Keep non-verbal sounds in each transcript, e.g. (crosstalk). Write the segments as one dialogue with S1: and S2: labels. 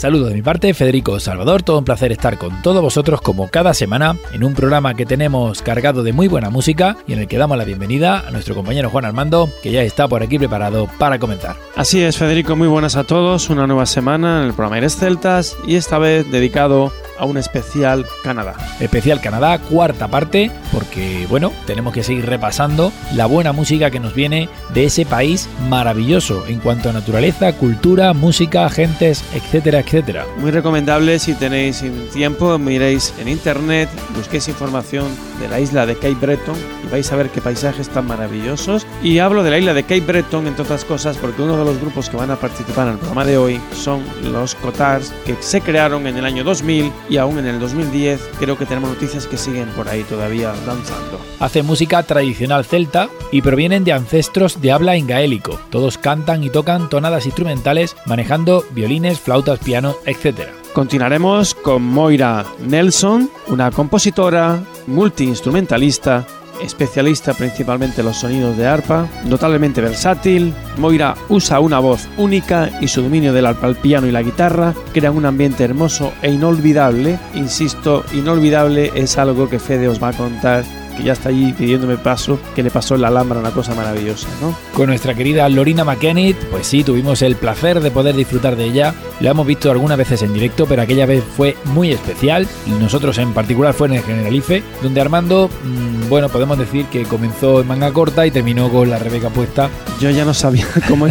S1: Saludos de mi parte, Federico Salvador, todo un placer estar con todos vosotros como cada semana en un programa que tenemos cargado de muy buena música y en el que damos la bienvenida a nuestro compañero Juan Armando, que ya está por aquí preparado para comenzar.
S2: Así es, Federico, muy buenas a todos, una nueva semana en el programa Aires Celtas y esta vez dedicado a un especial Canadá.
S1: Especial Canadá, cuarta parte, porque bueno, tenemos que seguir repasando la buena música que nos viene de ese país maravilloso en cuanto a naturaleza, cultura, música, gentes, etcétera, etcétera.
S2: Muy recomendable si tenéis tiempo, miréis en internet, busquéis información de la isla de Cape Breton y vais a ver qué paisajes tan maravillosos. Y hablo de la isla de Cape Breton, entre otras cosas, porque uno de los grupos que van a participar en el programa de hoy son los Cotars, que se crearon en el año 2000 y aún en el 2010 creo que tenemos noticias que siguen por ahí todavía danzando.
S1: Hace música tradicional celta y provienen de ancestros de habla en gaélico. Todos cantan y tocan tonadas instrumentales manejando violines, flautas, piano, etc.
S2: Continuaremos con Moira Nelson, una compositora, multiinstrumentalista especialista principalmente en los sonidos de arpa, notablemente versátil, Moira usa una voz única y su dominio del arpa, el piano y la guitarra crean un ambiente hermoso e inolvidable. Insisto, inolvidable es algo que Fede os va a contar que ya está allí pidiéndome paso, que le pasó en la Alhambra una cosa maravillosa, ¿no?
S1: Con nuestra querida Lorina McKennitt, pues sí, tuvimos el placer de poder disfrutar de ella. La hemos visto algunas veces en directo, pero aquella vez fue muy especial. Y nosotros en particular fue en el Generalife, donde Armando, mmm, bueno, podemos decir que comenzó en manga corta y terminó con la Rebeca puesta.
S2: Yo ya no sabía (laughs) cómo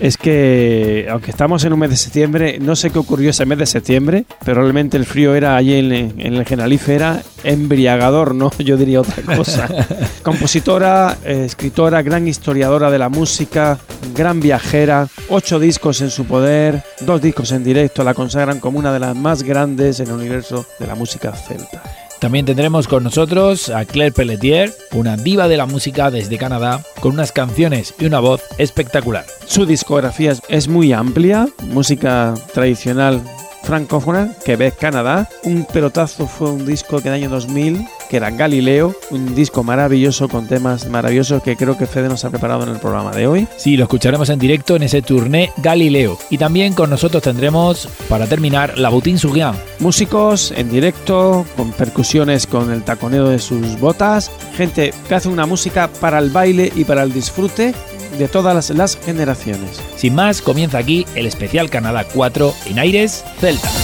S2: es que, aunque estamos en un mes de septiembre, no sé qué ocurrió ese mes de septiembre, pero realmente el frío era allí en, en el Generalife, era embriagador, ¿no? (laughs) Yo diría otra cosa. (laughs) Compositora, eh, escritora, gran historiadora de la música, gran viajera, ocho discos en su poder, dos discos en directo, la consagran como una de las más grandes en el universo de la música celta.
S1: También tendremos con nosotros a Claire Pelletier, una diva de la música desde Canadá, con unas canciones y una voz espectacular.
S2: Su discografía es muy amplia, música tradicional francófona, Quebec, Canadá. Un pelotazo fue un disco que en el año 2000, que era Galileo, un disco maravilloso con temas maravillosos que creo que Fede nos ha preparado en el programa de hoy.
S1: Sí, lo escucharemos en directo en ese tourné Galileo. Y también con nosotros tendremos, para terminar, la Boutin Sougian.
S2: Músicos en directo, con percusiones con el taconeo de sus botas, gente que hace una música para el baile y para el disfrute de todas las, las, generaciones.
S1: Sin más, comienza aquí el especial Canadá 4 en Aires Celtas.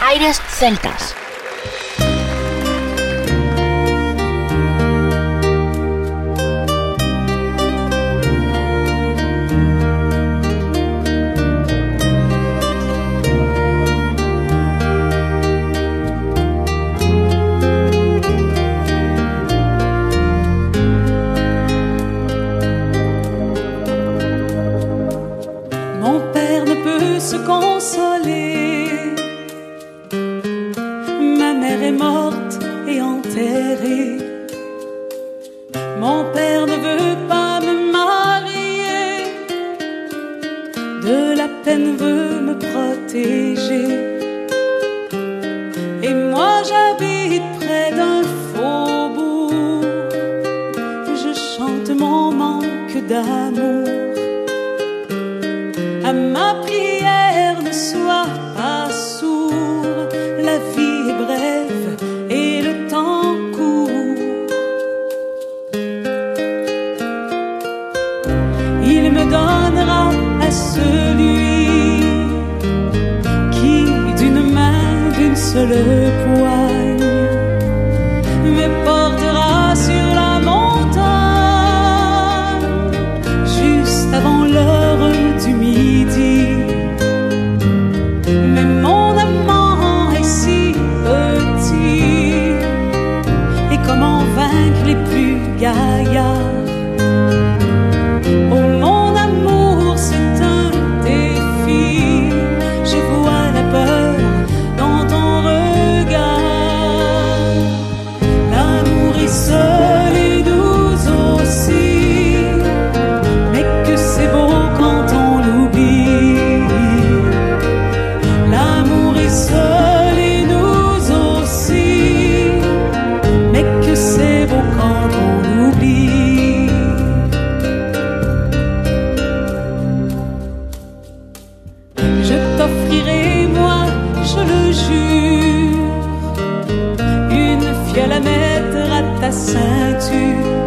S3: Aires Celtas.
S4: m'offrirez,
S3: moi, je le jure, une fiole à mettre à ta ceinture.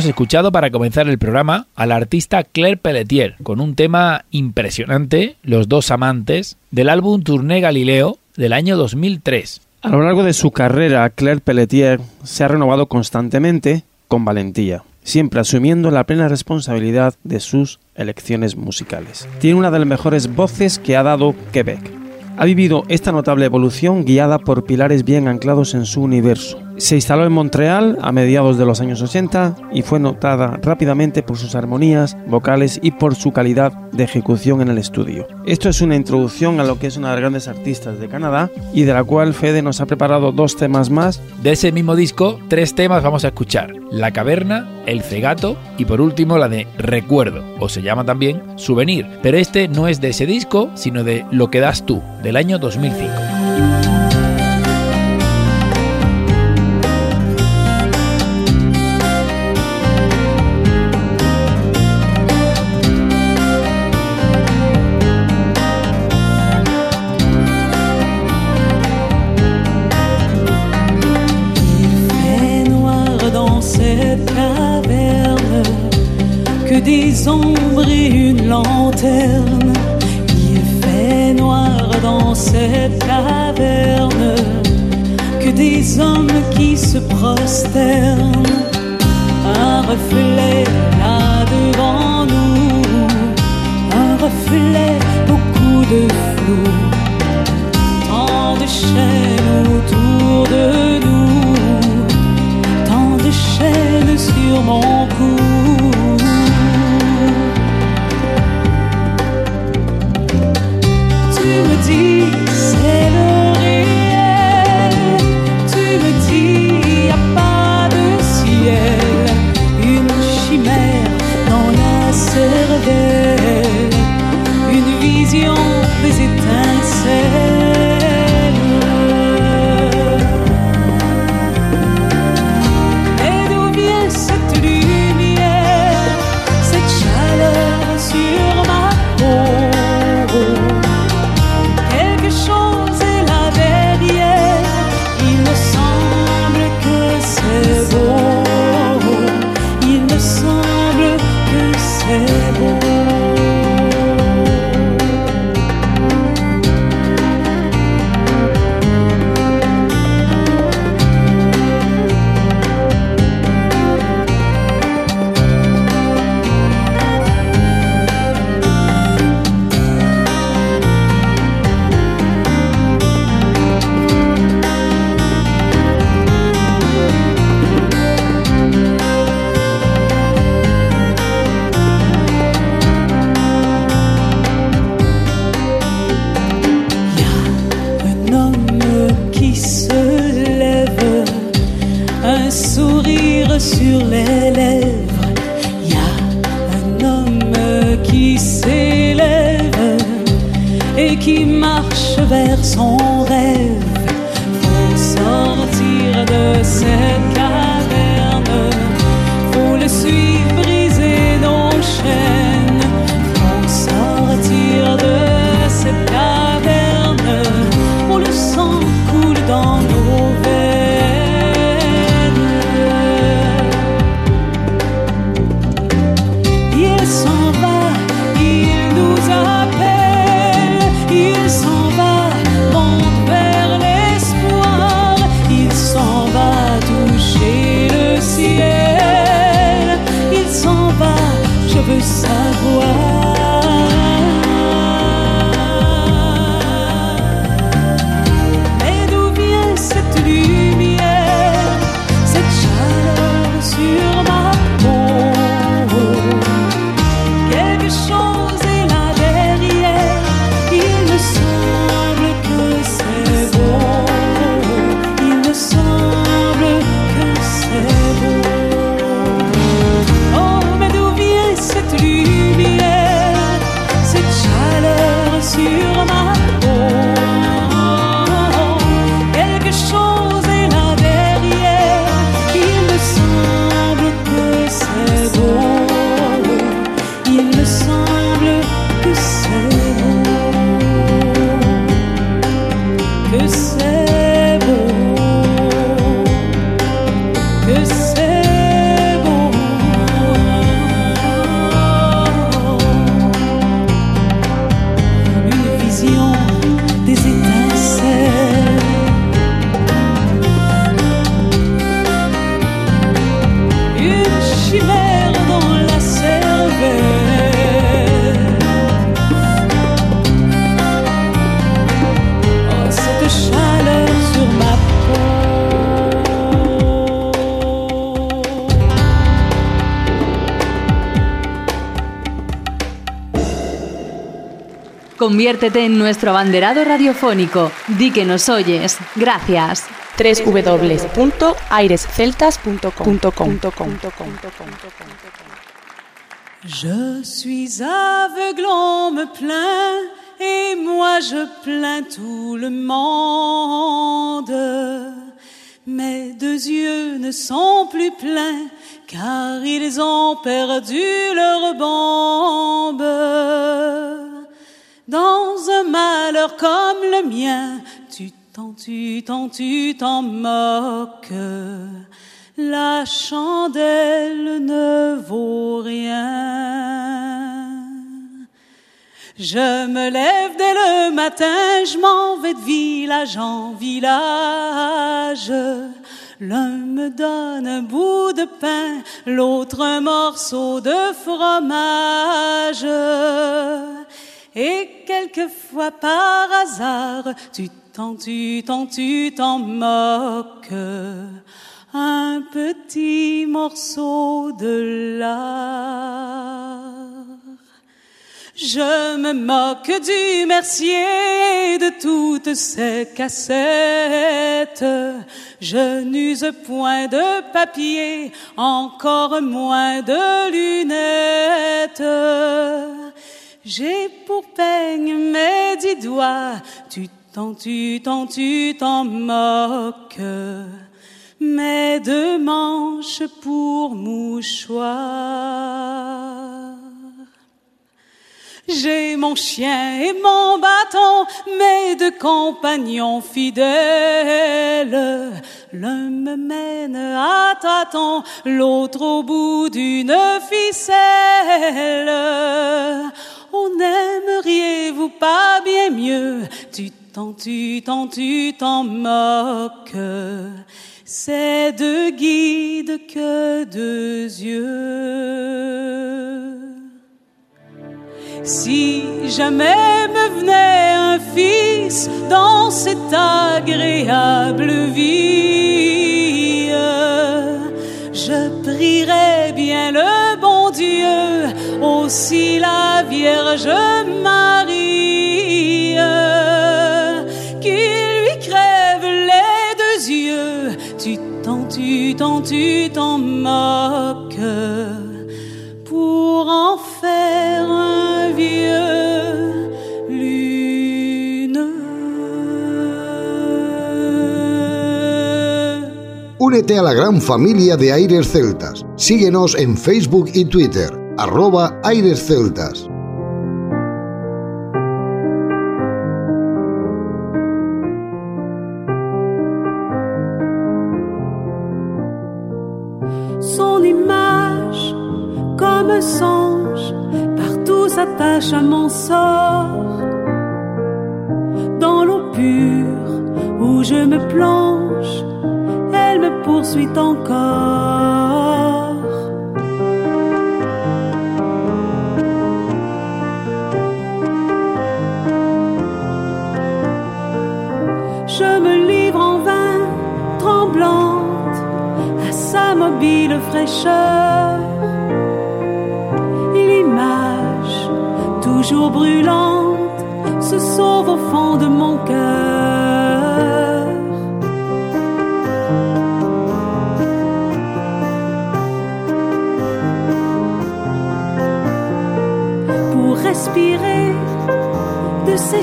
S1: Hemos escuchado para comenzar el programa a la artista Claire Pelletier con un tema impresionante, Los dos amantes, del álbum Tourné Galileo del año 2003.
S2: A lo largo de su carrera, Claire Pelletier se ha renovado constantemente con valentía, siempre asumiendo la plena responsabilidad de sus elecciones musicales. Tiene una de las mejores voces que ha dado Quebec. Ha vivido esta notable evolución guiada por pilares bien anclados en su universo, se instaló en Montreal a mediados de los años 80 y fue notada rápidamente por sus armonías vocales y por su calidad de ejecución en el estudio. Esto es una introducción a lo que es una de las grandes artistas de Canadá y de la cual Fede nos ha preparado dos temas más.
S1: De ese mismo disco, tres temas vamos a escuchar. La caverna, El cegato y por último la de Recuerdo, o se llama también Souvenir. Pero este no es de ese disco, sino de Lo que das tú, del año 2005.
S3: Qui
S4: Conviértete en nuestro abanderado radiofónico. Di que nos oyes. Gracias.
S5: www.airesceltas.com.
S3: Je suis aveugle, on me plaint, et moi je plains tout le monde. Mes deux yeux ne sont plus pleins, car ils ont perdu leur bombe. Dans un malheur comme le mien, tu t'en, tu t'en, tu t'en moques. La chandelle ne vaut rien. Je me lève dès le matin, je m'en vais de village en village. L'un me donne un bout de pain, l'autre un morceau de fromage. Et quelquefois par hasard, tu t'en, tu t'en, tu t'en moques. Un petit morceau de lard. Je me moque du mercier de toutes ces cassettes. Je n'use point de papier, encore moins de lunettes. J'ai pour peigne mes dix doigts, tu t'en, tu t'en, tu t'en moques. Mes deux manches pour mouchoir. J'ai mon chien et mon bâton, mes deux compagnons fidèles. L'un me mène à tâtons, l'autre au bout d'une ficelle. On n'aimeriez-vous pas bien mieux Tu t'en, tu t'en, tu t'en moques. C'est deux guides que deux yeux. Si jamais me venait un fils dans cette agréable vie, je prierais bien le bon Dieu, aussi la Vierge Marie, qu'il lui crève les deux yeux, tu t'en, tu t'en, tu t'en moques.
S5: Únete a la gran familia de Aires Celtas. Síguenos en Facebook y Twitter, arroba Aires Celtas.
S3: Son image, comme un songe, partout s'attache à mon sort. Dans l'eau pure où je me plonge, poursuit encore. Je me livre en vain, tremblante, à sa mobile fraîcheur. L'image, toujours brûlante, se sauve au fond de mon de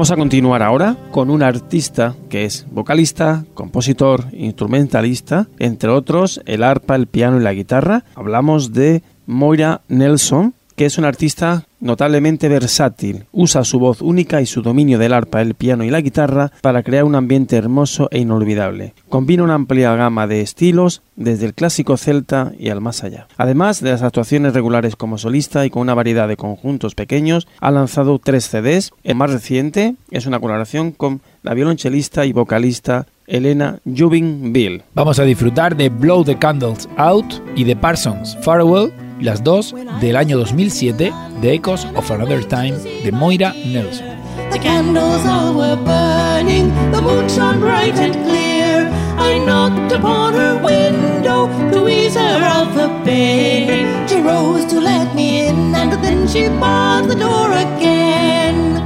S2: Vamos a continuar ahora con un artista que es vocalista, compositor, instrumentalista, entre otros el arpa, el piano y la guitarra. Hablamos de Moira Nelson, que es un artista notablemente versátil. Usa su voz única y su dominio del arpa, el piano y la guitarra para crear un ambiente hermoso e inolvidable. Combina una amplia gama de estilos, desde el clásico celta y al más allá. Además de las actuaciones regulares como solista y con una variedad de conjuntos pequeños, ha lanzado tres CDs. El más reciente es una colaboración con la violonchelista y vocalista Elena Jubin Bill.
S1: Vamos a disfrutar de Blow the Candles Out y de Parsons Farewell, las dos del año 2007 de Echoes of Another Time de Moira Nelson.
S6: The candles all were burning, the moon shone bright and clear. I knocked upon her window to ease her of the pain. She rose to let me in, and then she barred the door again.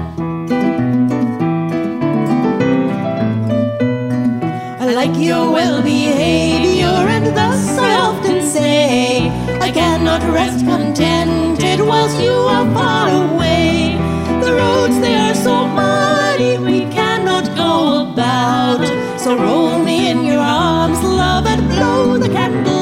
S6: I like your well behavior, and thus I often say, I cannot rest contented whilst you are far away. The roads they are so muddy, we cannot go about. So roll me in your arms, love, and blow the candles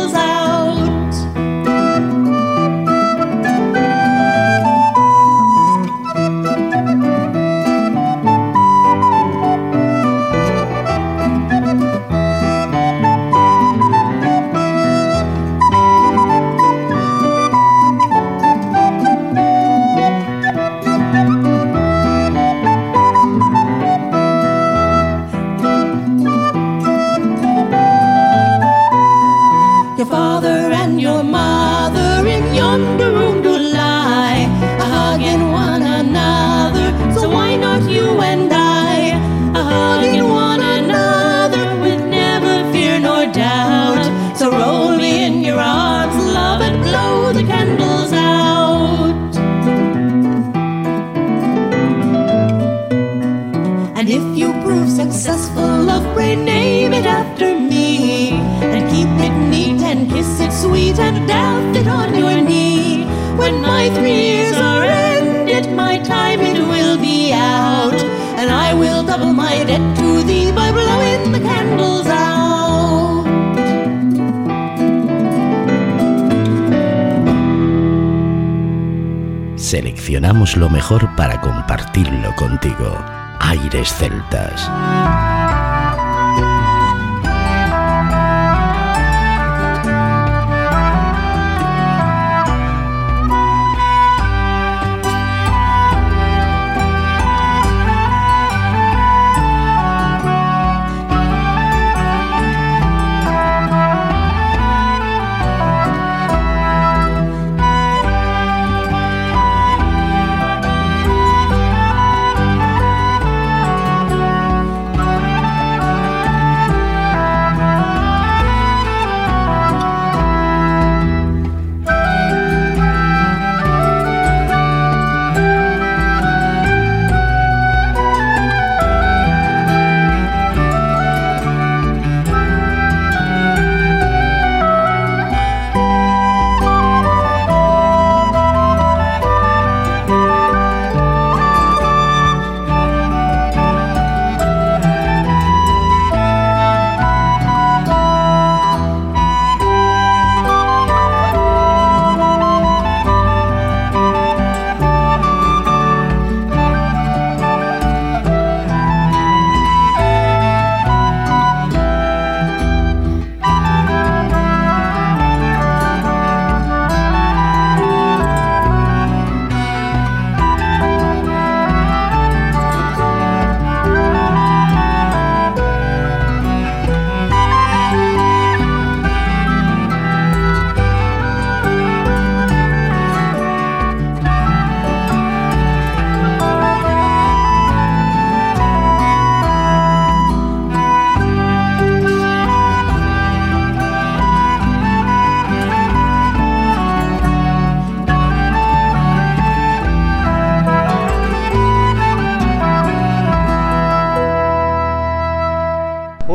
S6: sweet and death it on your knee. When my three years are ended, my time it will be out, and I will double my debt to thee by oh, blowing the candles out.
S7: Seleccionamos lo mejor para compartirlo contigo. Aires Celtas.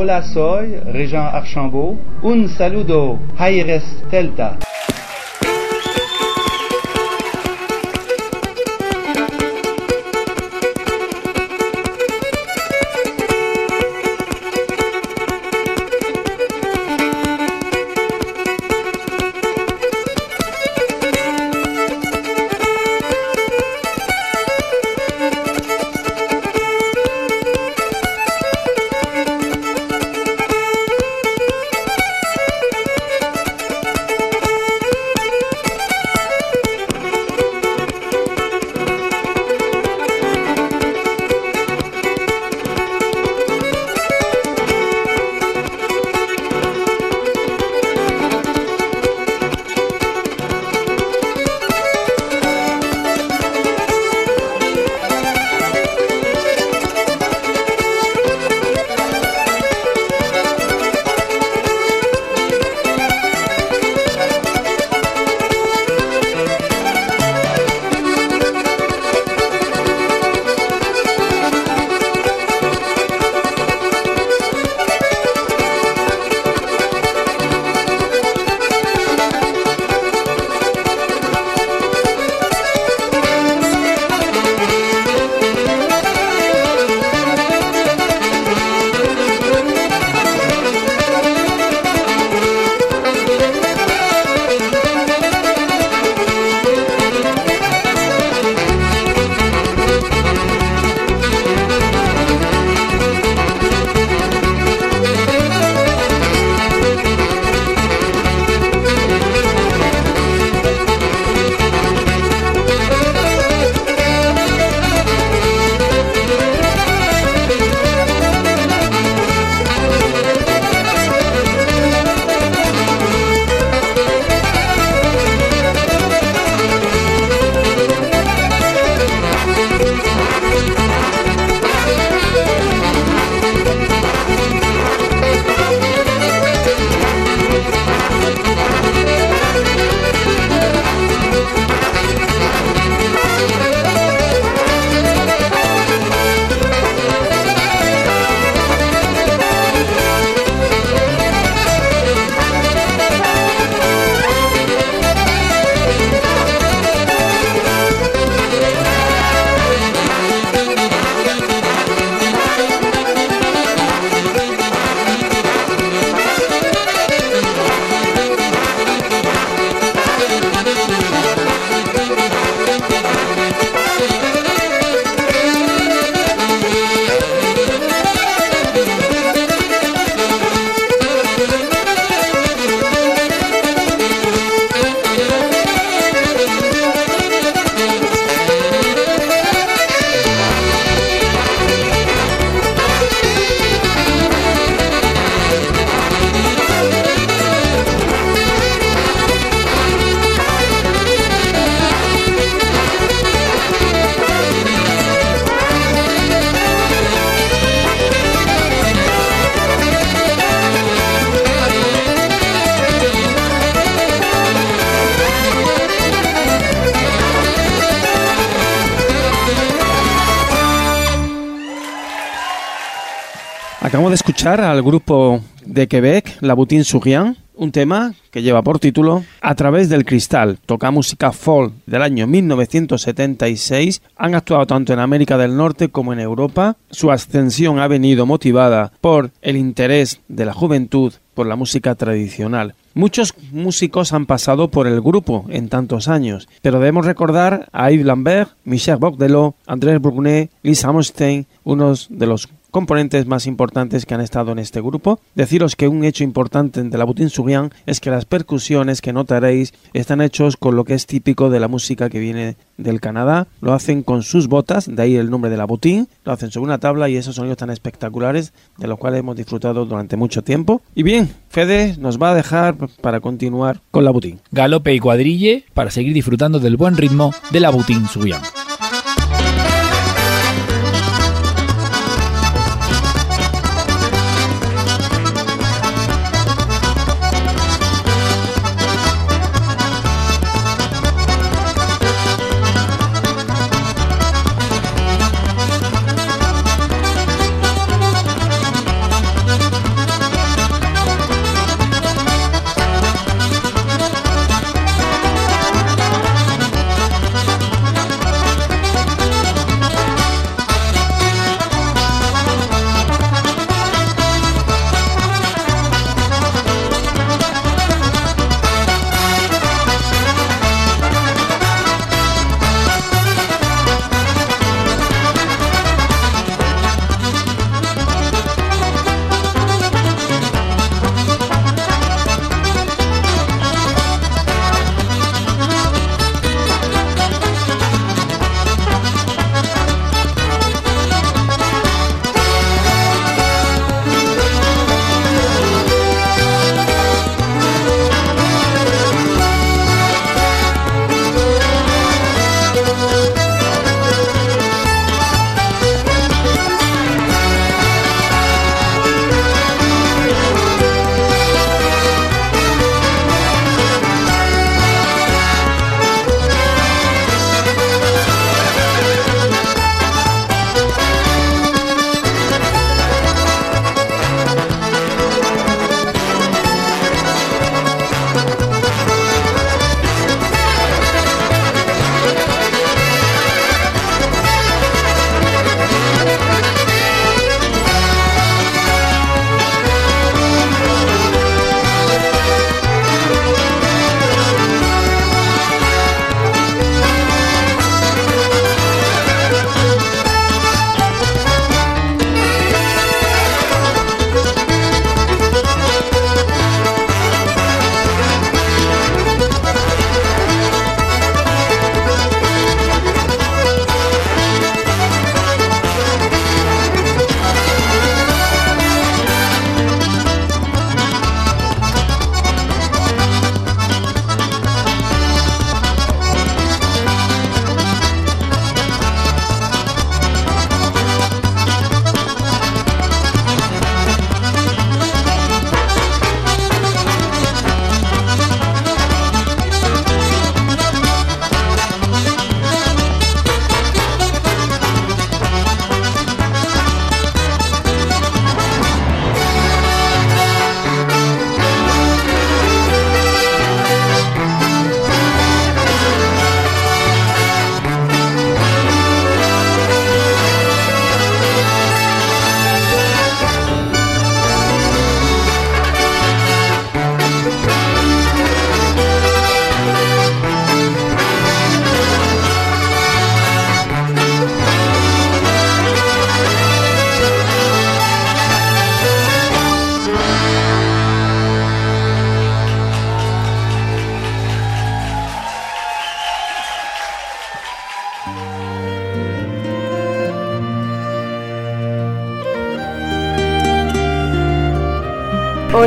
S8: Hola, soy Régent Archambault. Un saludo, Aires Celta.
S2: Acabamos de escuchar al grupo de Quebec, La Boutin Souriant, un tema que lleva por título A través del cristal. Toca música folk del año 1976. Han actuado tanto en América del Norte como en Europa. Su ascensión ha venido motivada por el interés de la juventud por la música tradicional. Muchos músicos han pasado por el grupo en tantos años, pero debemos recordar a Yves Lambert, Michel Bogdelot, Andrés Brunet, Lisa Amstein, unos de los componentes más importantes que han estado en este grupo. Deciros que un hecho importante de la Boutin Souriant es que las percusiones que notaréis están hechos con lo que es típico de la música que viene del Canadá. Lo hacen con sus botas, de ahí el nombre de la Boutin. Lo hacen sobre una tabla y esos sonidos tan espectaculares de los cuales hemos disfrutado durante mucho tiempo. Y bien, Fede nos va a dejar para continuar con la Boutin.
S1: Galope y cuadrille para seguir disfrutando del buen ritmo de la Boutin Souriant.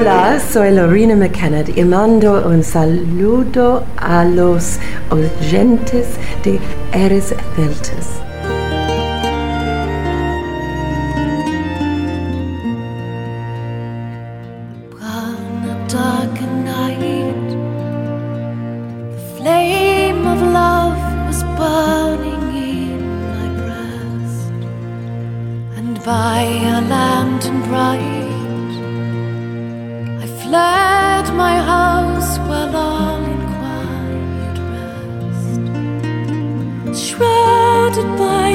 S9: Hola, soy Lorena McKenna y mando un saludo a los oyentes de Eres Celtas.
S6: On by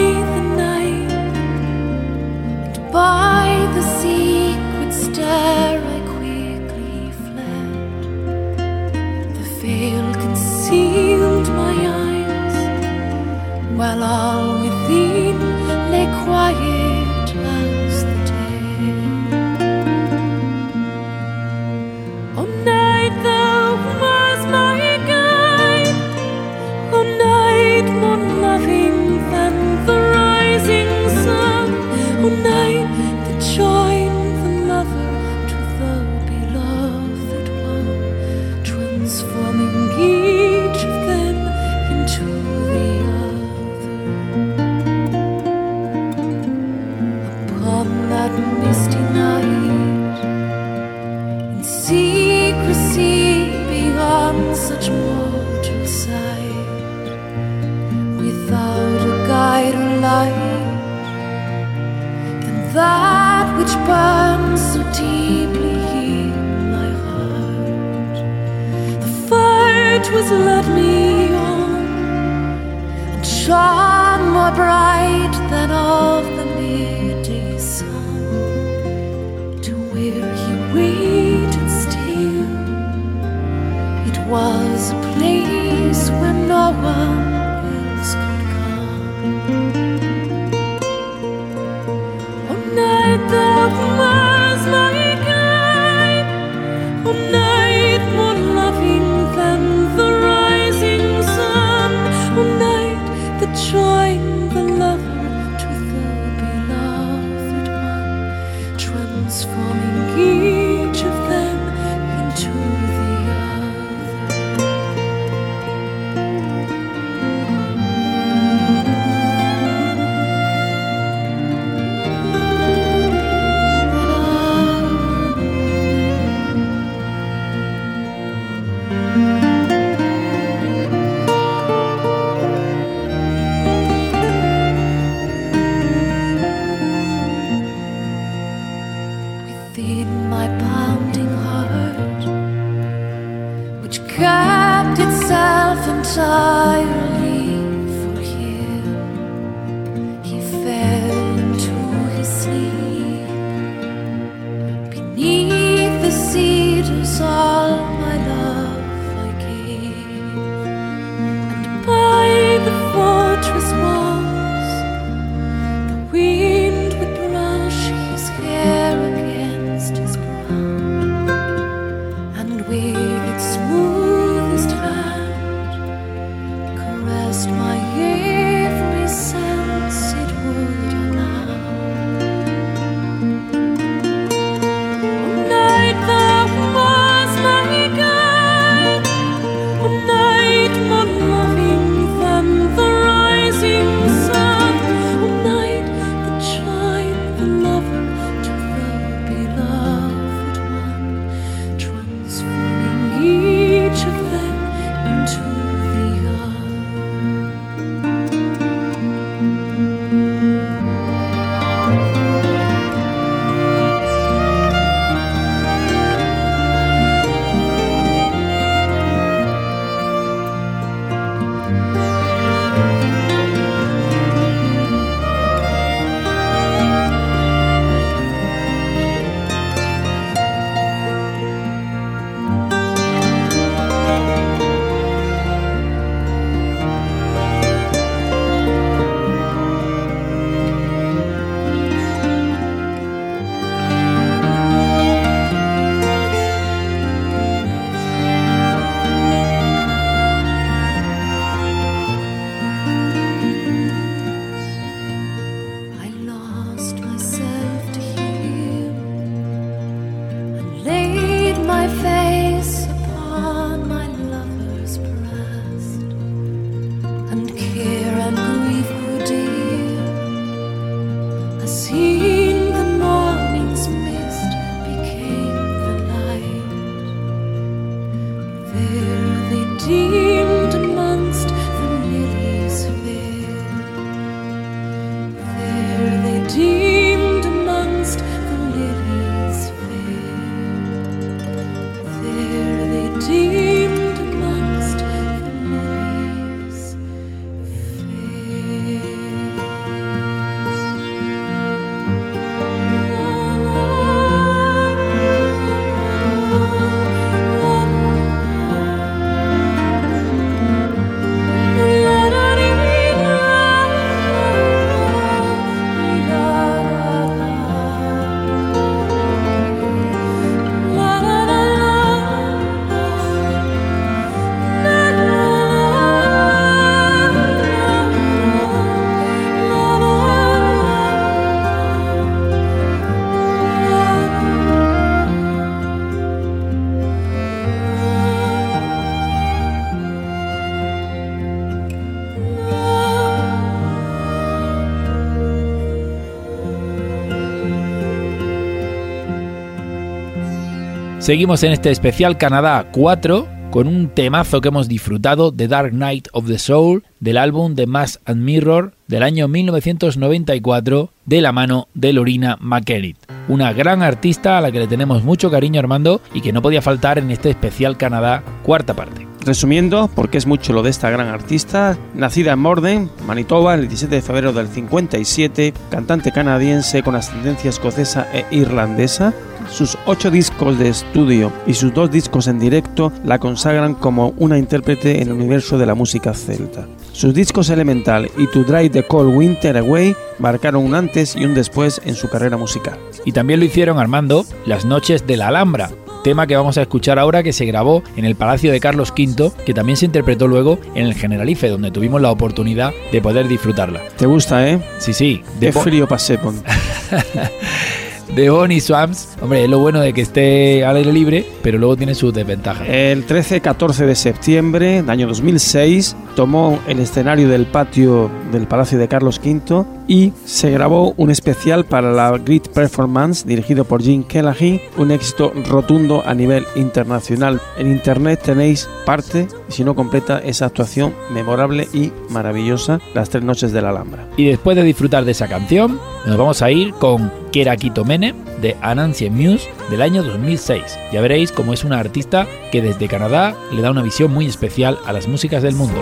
S10: Seguimos en este especial Canadá 4 con un temazo que hemos disfrutado de Dark Knight of the Soul del álbum The Mass and Mirror del año 1994 de la mano de Lorina McKennitt, una gran artista a la que le tenemos mucho cariño Armando y que no podía faltar en este especial Canadá cuarta parte.
S2: Resumiendo, porque es mucho lo de esta gran artista, nacida en Morden, Manitoba, el 17 de febrero del 57, cantante canadiense con ascendencia escocesa e irlandesa, sus ocho discos de estudio y sus dos discos en directo la consagran como una intérprete en el universo de la música celta. Sus discos Elemental y To Drive the Cold Winter Away marcaron un antes y un después en su carrera musical.
S10: Y también lo hicieron Armando Las Noches de la Alhambra, tema que vamos a escuchar ahora que se grabó en el Palacio de Carlos V, que también se interpretó luego en el Generalife, donde tuvimos la oportunidad de poder disfrutarla.
S2: ¿Te gusta, eh?
S10: Sí, sí.
S2: De frío pasé. (laughs)
S10: de Bonnie Swamps. Hombre, es lo bueno de que esté al aire libre, pero luego tiene sus desventajas.
S2: El 13-14 de septiembre del año 2006 tomó el escenario del patio del Palacio de Carlos V y se grabó un especial para la Great Performance dirigido por Jim Kellaghy, un éxito rotundo a nivel internacional. En internet tenéis parte, si no completa, esa actuación memorable y maravillosa, Las tres noches de la Alhambra.
S10: Y después de disfrutar de esa canción, nos vamos a ir con Kerakito Mene de Anansi Muse del año 2006. Ya veréis cómo es una artista que desde Canadá le da una visión muy especial a las músicas del mundo.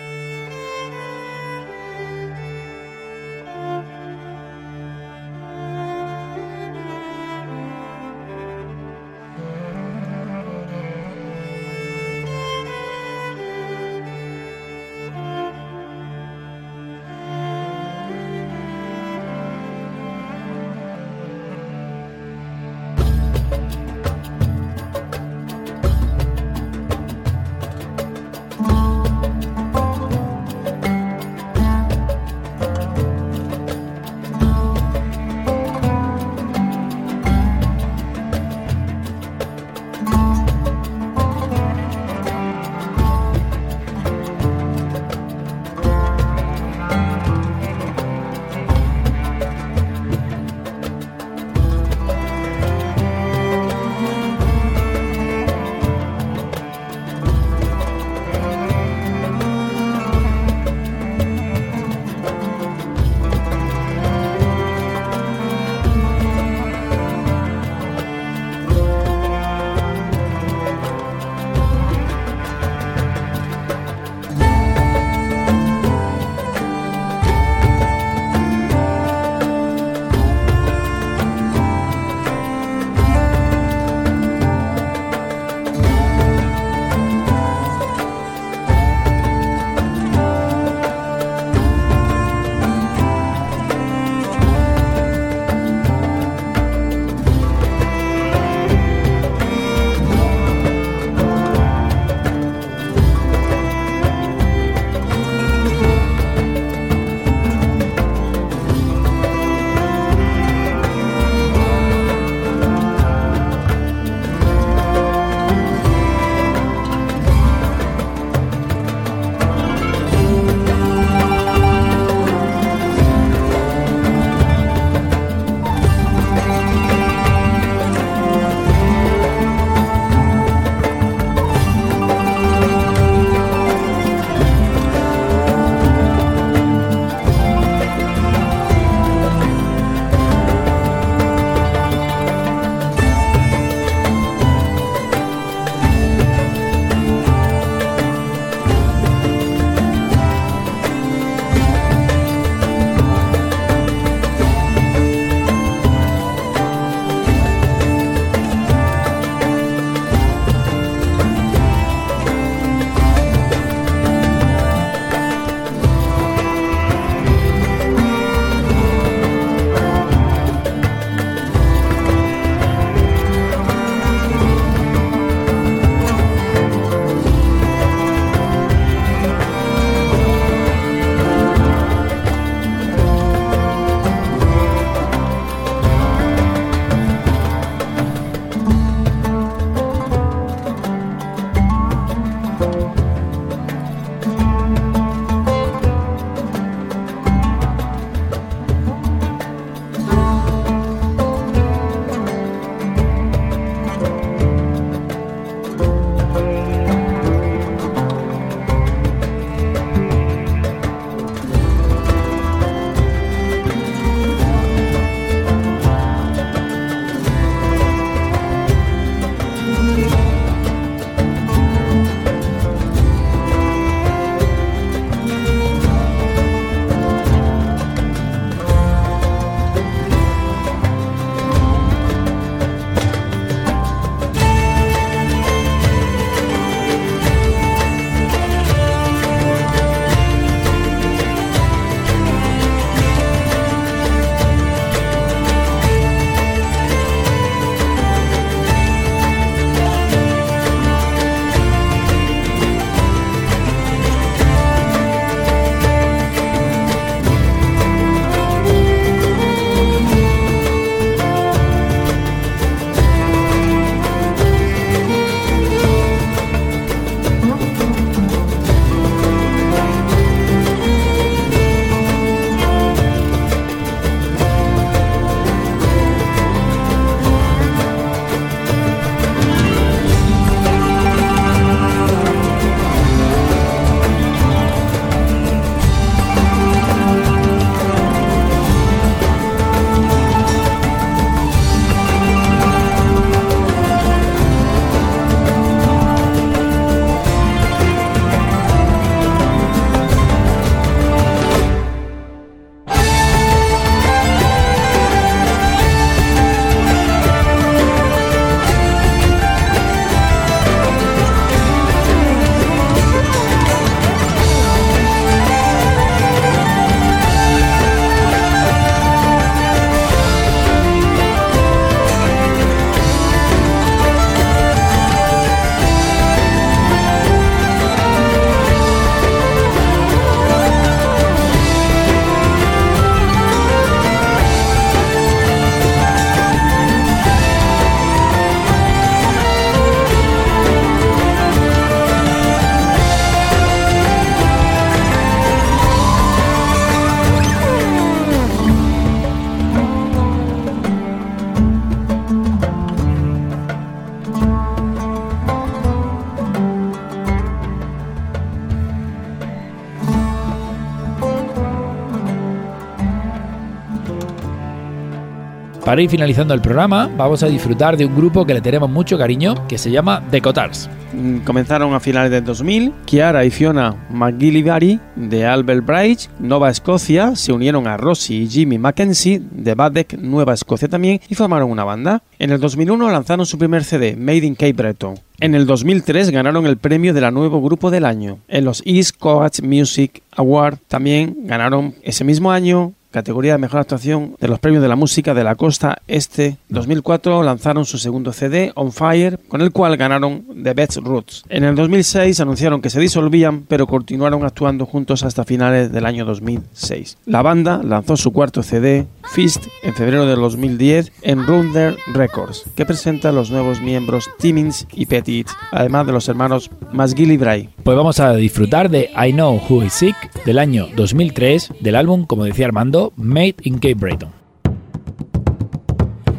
S1: Para ir finalizando el programa, vamos a disfrutar de un grupo que le tenemos mucho cariño, que se llama The.
S2: Mm, Comenzaron a finales del 2000. Kiara y Fiona McGillivray de Albert Bridge, Nova Escocia, se unieron a Rosie y Jimmy Mackenzie de Baddeck, Nueva Escocia también, y formaron una banda. En el 2001 lanzaron su primer CD, Made in Cape Breton. En el 2003 ganaron el premio de la Nuevo Grupo del Año. En los East Coast Music Award también ganaron ese mismo año categoría de mejor actuación de los premios de la música de la costa este 2004 lanzaron su segundo CD On Fire con el cual ganaron The Best Roots. En el 2006 anunciaron que se disolvían pero continuaron actuando juntos hasta finales del año 2006 la banda lanzó su cuarto CD Fist en febrero del 2010 en Runder Records que presenta a los nuevos miembros Timmins y Petit además de los hermanos McGillivray
S1: Pues vamos a disfrutar de I Know Who Is Sick del año 2003 del álbum, como decía Armando, Made in Cape Breton.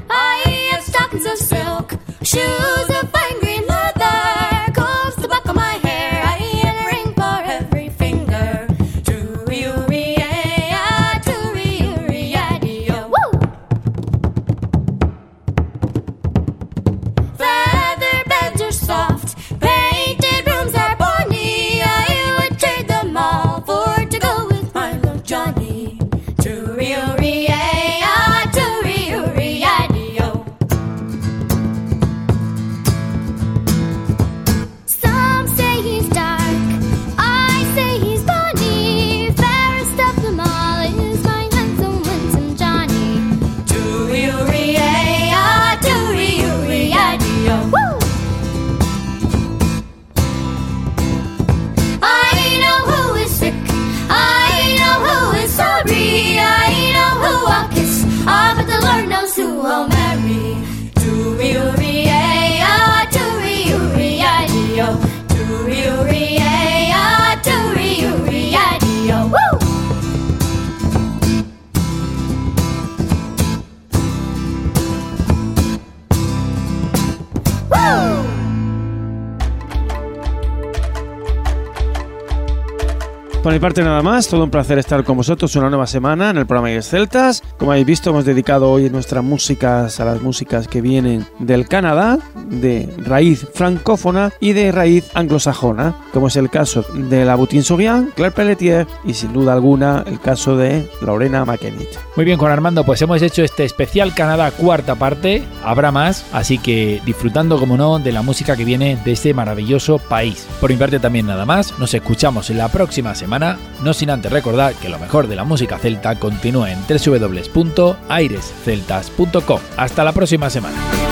S11: I stockings of silk, shoes
S2: parte nada más, todo un placer estar con vosotros una nueva semana en el programa Aires Celtas. Como habéis visto, hemos dedicado hoy nuestras músicas a las músicas que vienen del Canadá, de raíz francófona y de raíz anglosajona, como es el caso de la Boutin Sourian, Claire Pelletier y sin duda alguna el caso de Lorena McKennitt.
S1: Muy bien, con Armando, pues hemos hecho este especial Canadá cuarta parte. Habrá más, así que disfrutando, como no, de la música que viene de este maravilloso país. Por mi parte también nada más. Nos escuchamos en la próxima semana, no sin antes recordar que lo mejor de la música celta continúa en www.airesceltas.com. Hasta la próxima semana.